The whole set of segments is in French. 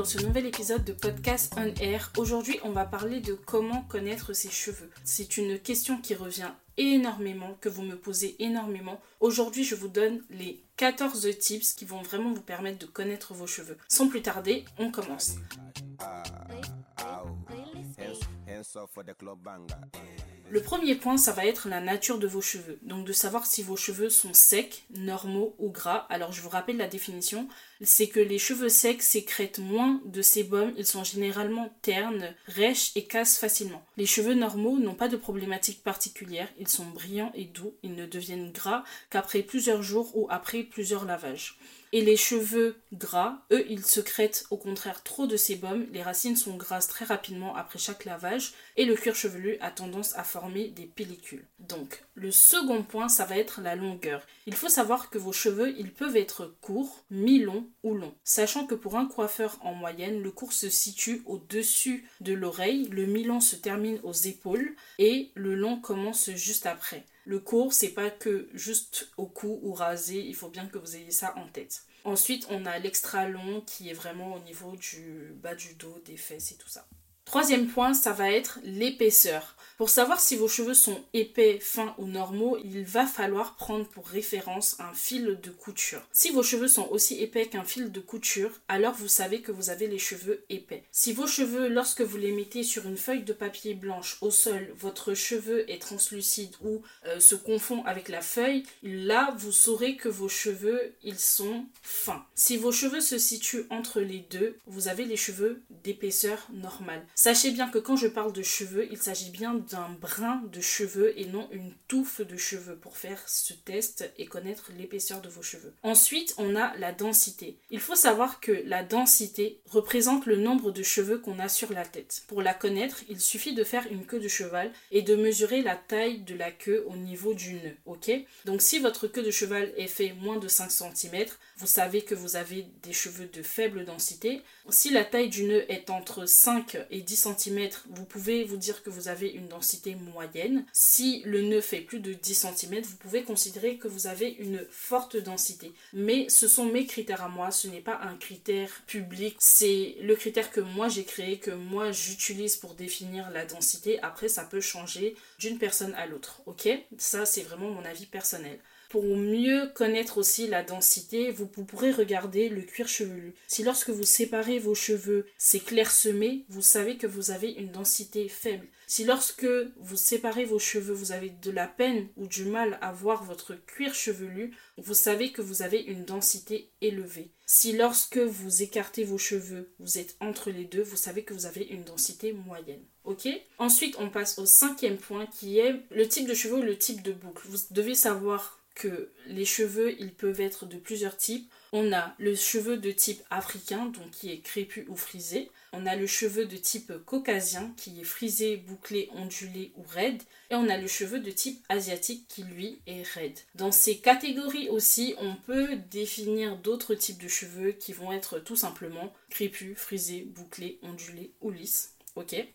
dans ce nouvel épisode de podcast On Air. Aujourd'hui, on va parler de comment connaître ses cheveux. C'est une question qui revient énormément, que vous me posez énormément. Aujourd'hui, je vous donne les 14 tips qui vont vraiment vous permettre de connaître vos cheveux. Sans plus tarder, on commence. Le premier point, ça va être la nature de vos cheveux. Donc de savoir si vos cheveux sont secs, normaux ou gras. Alors je vous rappelle la définition, c'est que les cheveux secs sécrètent moins de sébum, ils sont généralement ternes, rêches et cassent facilement. Les cheveux normaux n'ont pas de problématique particulière, ils sont brillants et doux, ils ne deviennent gras qu'après plusieurs jours ou après plusieurs lavages. Et les cheveux gras, eux, ils secrètent au contraire trop de sébum, les racines sont grasses très rapidement après chaque lavage et le cuir chevelu a tendance à former des pellicules. Donc, le second point, ça va être la longueur. Il faut savoir que vos cheveux, ils peuvent être courts, mi-longs ou longs. Sachant que pour un coiffeur en moyenne, le court se situe au-dessus de l'oreille, le mi-long se termine aux épaules et le long commence juste après. Le court, c'est pas que juste au cou ou rasé, il faut bien que vous ayez ça en tête. Ensuite, on a l'extra long qui est vraiment au niveau du bas du dos, des fesses et tout ça. Troisième point, ça va être l'épaisseur. Pour savoir si vos cheveux sont épais, fins ou normaux, il va falloir prendre pour référence un fil de couture. Si vos cheveux sont aussi épais qu'un fil de couture, alors vous savez que vous avez les cheveux épais. Si vos cheveux, lorsque vous les mettez sur une feuille de papier blanche au sol, votre cheveu est translucide ou euh, se confond avec la feuille, là vous saurez que vos cheveux, ils sont fins. Si vos cheveux se situent entre les deux, vous avez les cheveux d'épaisseur normale. Sachez bien que quand je parle de cheveux, il s'agit bien d'un brin de cheveux et non une touffe de cheveux pour faire ce test et connaître l'épaisseur de vos cheveux. Ensuite, on a la densité. Il faut savoir que la densité représente le nombre de cheveux qu'on a sur la tête. Pour la connaître, il suffit de faire une queue de cheval et de mesurer la taille de la queue au niveau du nœud, Donc si votre queue de cheval est fait moins de 5 cm, vous savez que vous avez des cheveux de faible densité. Si la taille du nœud est entre 5 et 10 cm, vous pouvez vous dire que vous avez une densité moyenne. Si le nœud fait plus de 10 cm, vous pouvez considérer que vous avez une forte densité. Mais ce sont mes critères à moi, ce n'est pas un critère public, c'est le critère que moi j'ai créé, que moi j'utilise pour définir la densité. Après, ça peut changer d'une personne à l'autre, ok? Ça, c'est vraiment mon avis personnel. Pour mieux connaître aussi la densité, vous, pourrez regarder le cuir chevelu. Si lorsque vous séparez vos cheveux, c'est clairsemé, vous savez que vous avez une densité faible. Si lorsque vous séparez vos cheveux, vous avez de la peine ou du mal à voir votre cuir chevelu, vous savez que vous avez une densité élevée. Si lorsque vous écartez vos cheveux, vous êtes entre les deux, vous savez que vous avez une densité moyenne. Ok? Ensuite, on passe au cinquième point qui est le type de cheveux ou le type de boucle. Vous devez savoir que les cheveux, ils peuvent être de plusieurs types. On a le cheveu de type africain, donc qui est crépu ou frisé. On a le cheveu de type caucasien, qui est frisé, bouclé, ondulé ou raide. Et on a le cheveu de type asiatique, qui lui est raide. Dans ces catégories aussi, on peut définir d'autres types de cheveux qui vont être tout simplement crépus, frisés, bouclés, ondulés ou lisses.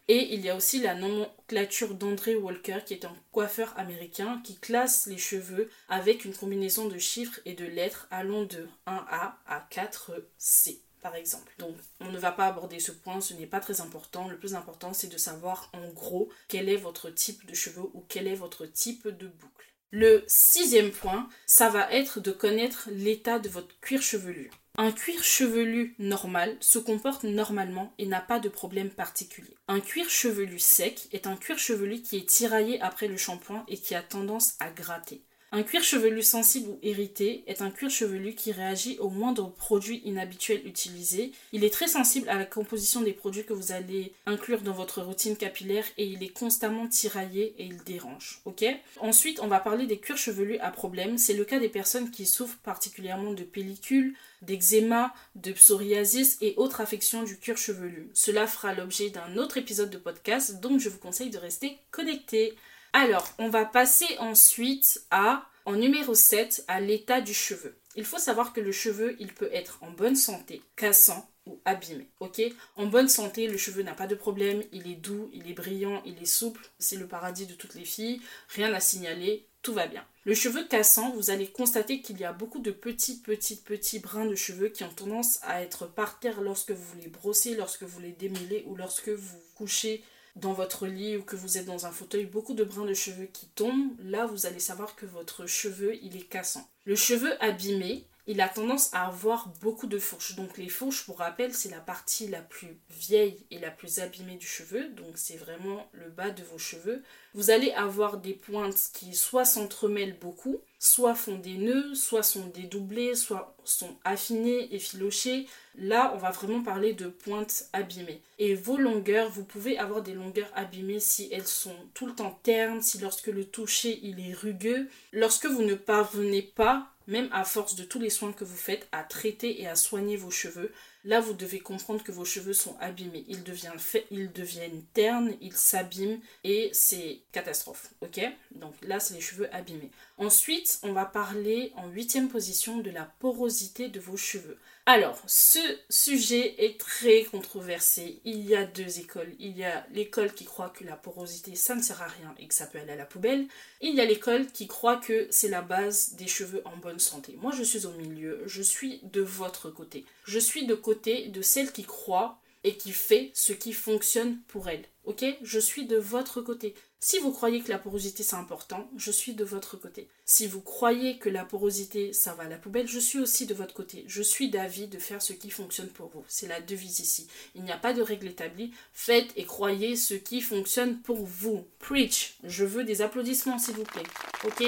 Et il y a aussi la nomenclature d'André Walker, qui est un coiffeur américain qui classe les cheveux avec une combinaison de chiffres et de lettres allant de 1A à 4C par exemple. Donc on ne va pas aborder ce point, ce n'est pas très important. Le plus important c'est de savoir en gros quel est votre type de cheveux ou quel est votre type de boucle. Le sixième point, ça va être de connaître l'état de votre cuir chevelu. Un cuir chevelu normal se comporte normalement et n'a pas de problème particulier. Un cuir chevelu sec est un cuir chevelu qui est tiraillé après le shampoing et qui a tendance à gratter. Un cuir chevelu sensible ou irrité est un cuir chevelu qui réagit au moindre produit inhabituel utilisé. Il est très sensible à la composition des produits que vous allez inclure dans votre routine capillaire et il est constamment tiraillé et il dérange. Ok? Ensuite, on va parler des cuirs chevelus à problème. C'est le cas des personnes qui souffrent particulièrement de pellicules, d'eczéma, de psoriasis et autres affections du cuir chevelu. Cela fera l'objet d'un autre épisode de podcast, donc je vous conseille de rester connecté. Alors, on va passer ensuite à, en numéro 7, à l'état du cheveu. Il faut savoir que le cheveu, il peut être en bonne santé, cassant ou abîmé, ok? En bonne santé, le cheveu n'a pas de problème, il est doux, il est brillant, il est souple, c'est le paradis de toutes les filles, rien à signaler, tout va bien. Le cheveu cassant, vous allez constater qu'il y a beaucoup de petits, petits, petits brins de cheveux qui ont tendance à être par terre lorsque vous les brossez, lorsque vous les démêlez ou lorsque vous couchez dans votre lit ou que vous êtes dans un fauteuil, beaucoup de brins de cheveux qui tombent, là vous allez savoir que votre cheveu il est cassant. Le cheveu abîmé, il a tendance à avoir beaucoup de fourches. Donc les fourches, pour rappel, c'est la partie la plus vieille et la plus abîmée du cheveu. Donc c'est vraiment le bas de vos cheveux. Vous allez avoir des pointes qui soit s'entremêlent beaucoup, soit font des nœuds, soit sont dédoublées, soit sont affinées, effilochées. Là, on va vraiment parler de pointes abîmées. Et vos longueurs, vous pouvez avoir des longueurs abîmées si elles sont tout le temps ternes, si lorsque le toucher il est rugueux, lorsque vous ne parvenez pas même à force de tous les soins que vous faites, à traiter et à soigner vos cheveux, là vous devez comprendre que vos cheveux sont abîmés. Ils deviennent, ils deviennent ternes, ils s'abîment et c'est catastrophe. Ok? Donc là, c'est les cheveux abîmés. Ensuite, on va parler en huitième position de la porosité de vos cheveux. Alors, ce sujet est très controversé. Il y a deux écoles. Il y a l'école qui croit que la porosité, ça ne sert à rien et que ça peut aller à la poubelle. Il y a l'école qui croit que c'est la base des cheveux en bonne santé. Moi, je suis au milieu. Je suis de votre côté. Je suis de côté de celle qui croit et qui fait ce qui fonctionne pour elle. Ok? Je suis de votre côté. Si vous croyez que la porosité c'est important, je suis de votre côté. Si vous croyez que la porosité ça va à la poubelle, je suis aussi de votre côté. Je suis d'avis de faire ce qui fonctionne pour vous. C'est la devise ici. Il n'y a pas de règle établie. Faites et croyez ce qui fonctionne pour vous. Preach. Je veux des applaudissements s'il vous plaît. Ok?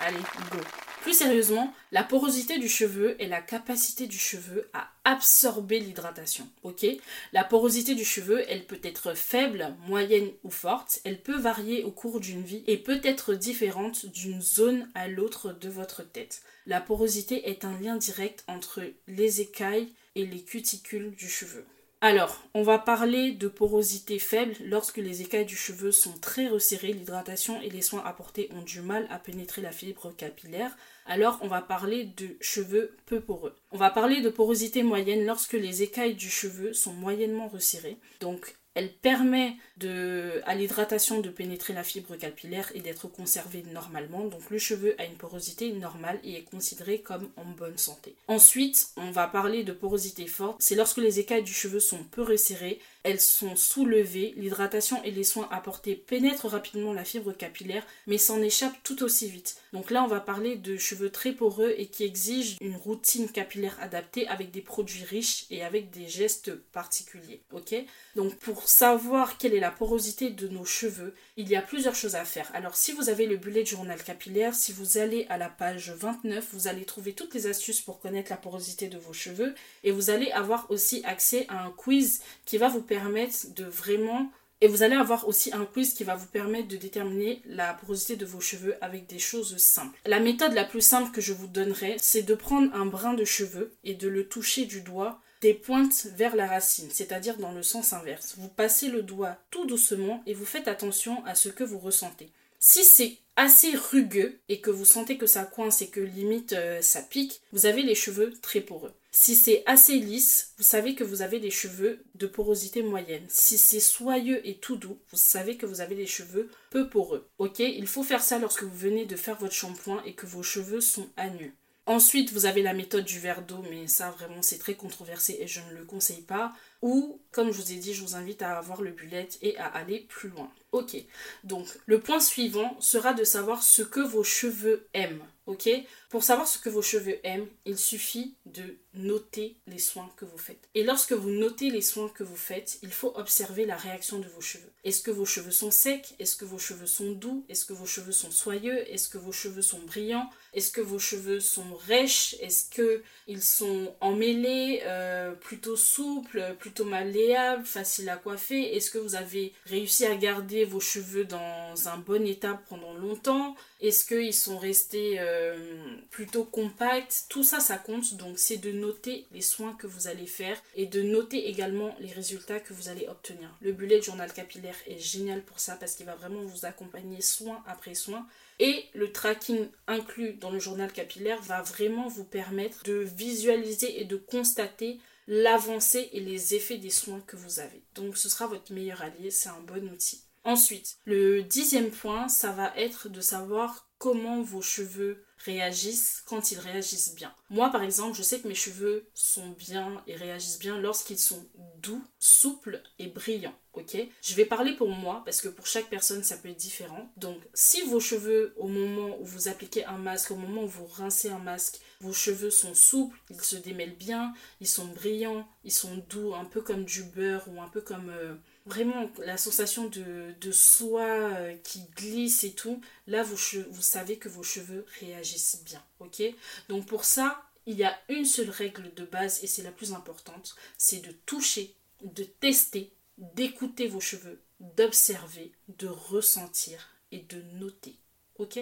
Allez, go. Plus sérieusement, la porosité du cheveu est la capacité du cheveu à absorber l'hydratation. La porosité du cheveu, elle peut être faible, moyenne ou forte. Elle peut varier au cours d'une vie et peut être différente d'une zone à l'autre de votre tête. La porosité est un lien direct entre les écailles et les cuticules du cheveu. Alors, on va parler de porosité faible lorsque les écailles du cheveu sont très resserrées, l'hydratation et les soins apportés ont du mal à pénétrer la fibre capillaire. Alors, on va parler de cheveux peu poreux. On va parler de porosité moyenne lorsque les écailles du cheveu sont moyennement resserrées. Donc, elle permet à l'hydratation de pénétrer la fibre capillaire et d'être conservée normalement. Donc le cheveu a une porosité normale et est considéré comme en bonne santé. Ensuite, on va parler de porosité forte. C'est lorsque les écailles du cheveu sont peu resserrées, elles sont soulevées, l'hydratation et les soins apportés pénètrent rapidement la fibre capillaire, mais s'en échappent tout aussi vite. Donc là, on va parler de cheveux très poreux et qui exigent une routine capillaire adaptée avec des produits riches et avec des gestes particuliers. Ok? Donc pour savoir quelle est la porosité de nos cheveux, il y a plusieurs choses à faire. Alors si vous avez le bullet journal capillaire, si vous allez à la page 29, vous allez trouver toutes les astuces pour connaître la porosité de vos cheveux et vous allez avoir aussi accès à un quiz qui va vous permettre de vraiment et vous allez avoir aussi un quiz qui va vous permettre de déterminer la porosité de vos cheveux avec des choses simples. La méthode la plus simple que je vous donnerai, c'est de prendre un brin de cheveux et de le toucher du doigt des pointes vers la racine, c'est-à-dire dans le sens inverse. Vous passez le doigt tout doucement et vous faites attention à ce que vous ressentez. Si c'est assez rugueux et que vous sentez que ça coince et que limite euh, ça pique, vous avez les cheveux très poreux. Si c'est assez lisse, vous savez que vous avez des cheveux de porosité moyenne. Si c'est soyeux et tout doux, vous savez que vous avez des cheveux peu poreux. Ok Il faut faire ça lorsque vous venez de faire votre shampoing et que vos cheveux sont à nu. Ensuite, vous avez la méthode du verre d'eau, mais ça vraiment c'est très controversé et je ne le conseille pas. Ou comme je vous ai dit, je vous invite à avoir le bullet et à aller plus loin. Ok, donc le point suivant sera de savoir ce que vos cheveux aiment. Ok Pour savoir ce que vos cheveux aiment, il suffit de noter les soins que vous faites. Et lorsque vous notez les soins que vous faites, il faut observer la réaction de vos cheveux. Est-ce que vos cheveux sont secs? Est-ce que vos cheveux sont doux? Est-ce que vos cheveux sont soyeux? Est-ce que vos cheveux sont brillants? Est-ce que vos cheveux sont rêches? Est-ce que ils sont emmêlés, euh, plutôt souples, plutôt malléables, faciles à coiffer Est-ce que vous avez réussi à garder vos cheveux dans un bon état pendant longtemps? Est-ce qu'ils sont restés euh, plutôt compacts? Tout ça, ça compte. Donc, c'est de noter les soins que vous allez faire et de noter également les résultats que vous allez obtenir. Le bullet journal capillaire est génial pour ça parce qu'il va vraiment vous accompagner soin après soin. Et le tracking inclus dans le journal capillaire va vraiment vous permettre de visualiser et de constater l'avancée et les effets des soins que vous avez. Donc ce sera votre meilleur allié, c'est un bon outil. Ensuite, le dixième point, ça va être de savoir comment vos cheveux réagissent quand ils réagissent bien. Moi, par exemple, je sais que mes cheveux sont bien et réagissent bien lorsqu'ils sont doux, souples et brillants. Ok? Je vais parler pour moi parce que pour chaque personne, ça peut être différent. Donc, si vos cheveux, au moment où vous appliquez un masque, au moment où vous rincez un masque, vos cheveux sont souples, ils se démêlent bien, ils sont brillants, ils sont doux, un peu comme du beurre ou un peu comme... Euh, vraiment la sensation de, de soie euh, qui glisse et tout, là vous, vous savez que vos cheveux réagissent bien, ok? Donc pour ça, il y a une seule règle de base et c'est la plus importante, c'est de toucher, de tester, d'écouter vos cheveux, d'observer, de ressentir et de noter. Ok?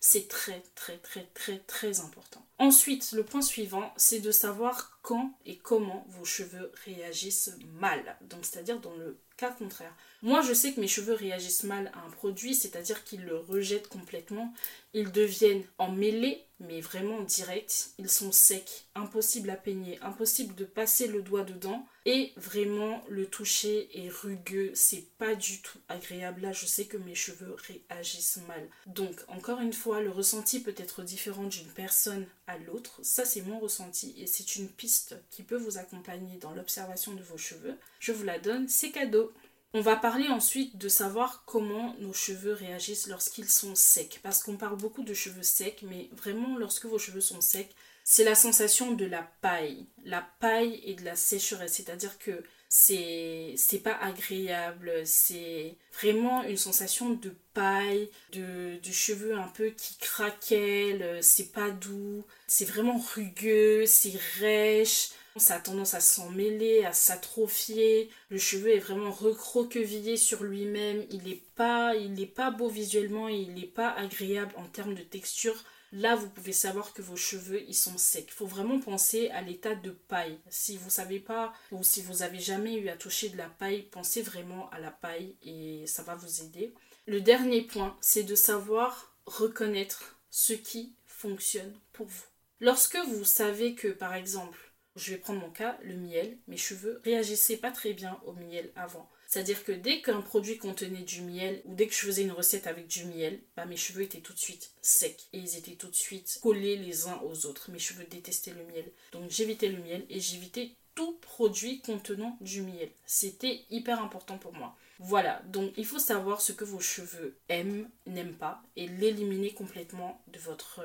C'est très très très très très important. Ensuite, le point suivant, c'est de savoir quand et comment vos cheveux réagissent mal. Donc c'est-à-dire dans le contraire. Moi, je sais que mes cheveux réagissent mal à un produit, c'est-à-dire qu'ils le rejettent complètement. Ils deviennent emmêlés, mais vraiment directs. Ils sont secs, impossible à peigner, impossible de passer le doigt dedans. Et vraiment, le toucher est rugueux. C'est pas du tout agréable. Là, je sais que mes cheveux réagissent mal. Donc, encore une fois, le ressenti peut être différent d'une personne à l'autre. Ça, c'est mon ressenti et c'est une piste qui peut vous accompagner dans l'observation de vos cheveux. Je vous la donne, c'est cadeau. On va parler ensuite de savoir comment nos cheveux réagissent lorsqu'ils sont secs. Parce qu'on parle beaucoup de cheveux secs, mais vraiment lorsque vos cheveux sont secs, c'est la sensation de la paille. La paille et de la sécheresse. C'est-à-dire que c'est c'est pas agréable. C'est vraiment une sensation de paille, de, cheveux un peu qui craquellent. C'est pas doux. C'est vraiment rugueux, c'est rêche ça a tendance à s'en mêler, à s'atrophier. Le cheveu est vraiment recroquevillé sur lui-même. Il n'est pas, il pas beau visuellement il n'est pas agréable en termes de texture. Là, vous pouvez savoir que vos cheveux, ils sont secs. Il faut vraiment penser à l'état de paille. Si vous savez pas ou si vous avez jamais eu à toucher de la paille, pensez vraiment à la paille et ça va vous aider. Le dernier point, c'est de savoir reconnaître ce qui fonctionne pour vous. Lorsque vous savez que, par exemple, je vais prendre mon cas, le miel. Mes cheveux réagissaient pas très bien au miel avant. C'est-à-dire que dès qu'un produit contenait du miel ou dès que je faisais une recette avec du miel, bah mes cheveux étaient tout de suite secs et ils étaient tout de suite collés les uns aux autres. Mes cheveux détestaient le miel. Donc j'évitais le miel et j'évitais tout produit contenant du miel. C'était hyper important pour moi. Voilà, donc il faut savoir ce que vos cheveux aiment, n'aiment pas et l'éliminer complètement de votre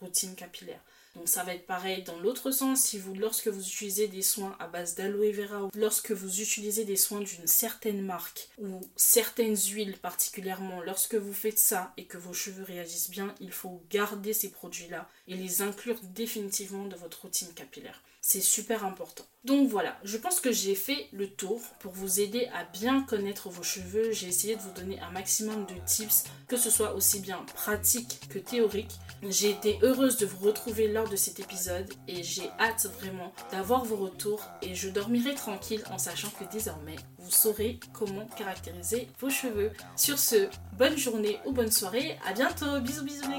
routine capillaire. Donc ça va être pareil dans l'autre sens, si vous, lorsque vous utilisez des soins à base d'aloe vera ou lorsque vous utilisez des soins d'une certaine marque ou certaines huiles particulièrement, lorsque vous faites ça et que vos cheveux réagissent bien, il faut garder ces produits-là et les inclure définitivement dans votre routine capillaire. C'est super important. Donc voilà, je pense que j'ai fait le tour pour vous aider à bien connaître vos cheveux. J'ai essayé de vous donner un maximum de tips, que ce soit aussi bien pratique que théorique. J'ai été heureuse de vous retrouver lors de cet épisode et j'ai hâte vraiment d'avoir vos retours et je dormirai tranquille en sachant que désormais vous saurez comment caractériser vos cheveux. Sur ce, bonne journée ou bonne soirée, à bientôt, bisous bisous les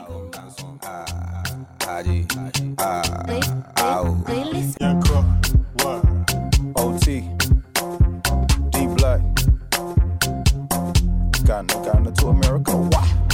what? OT, D Black. Ghana, Ghana to America, why?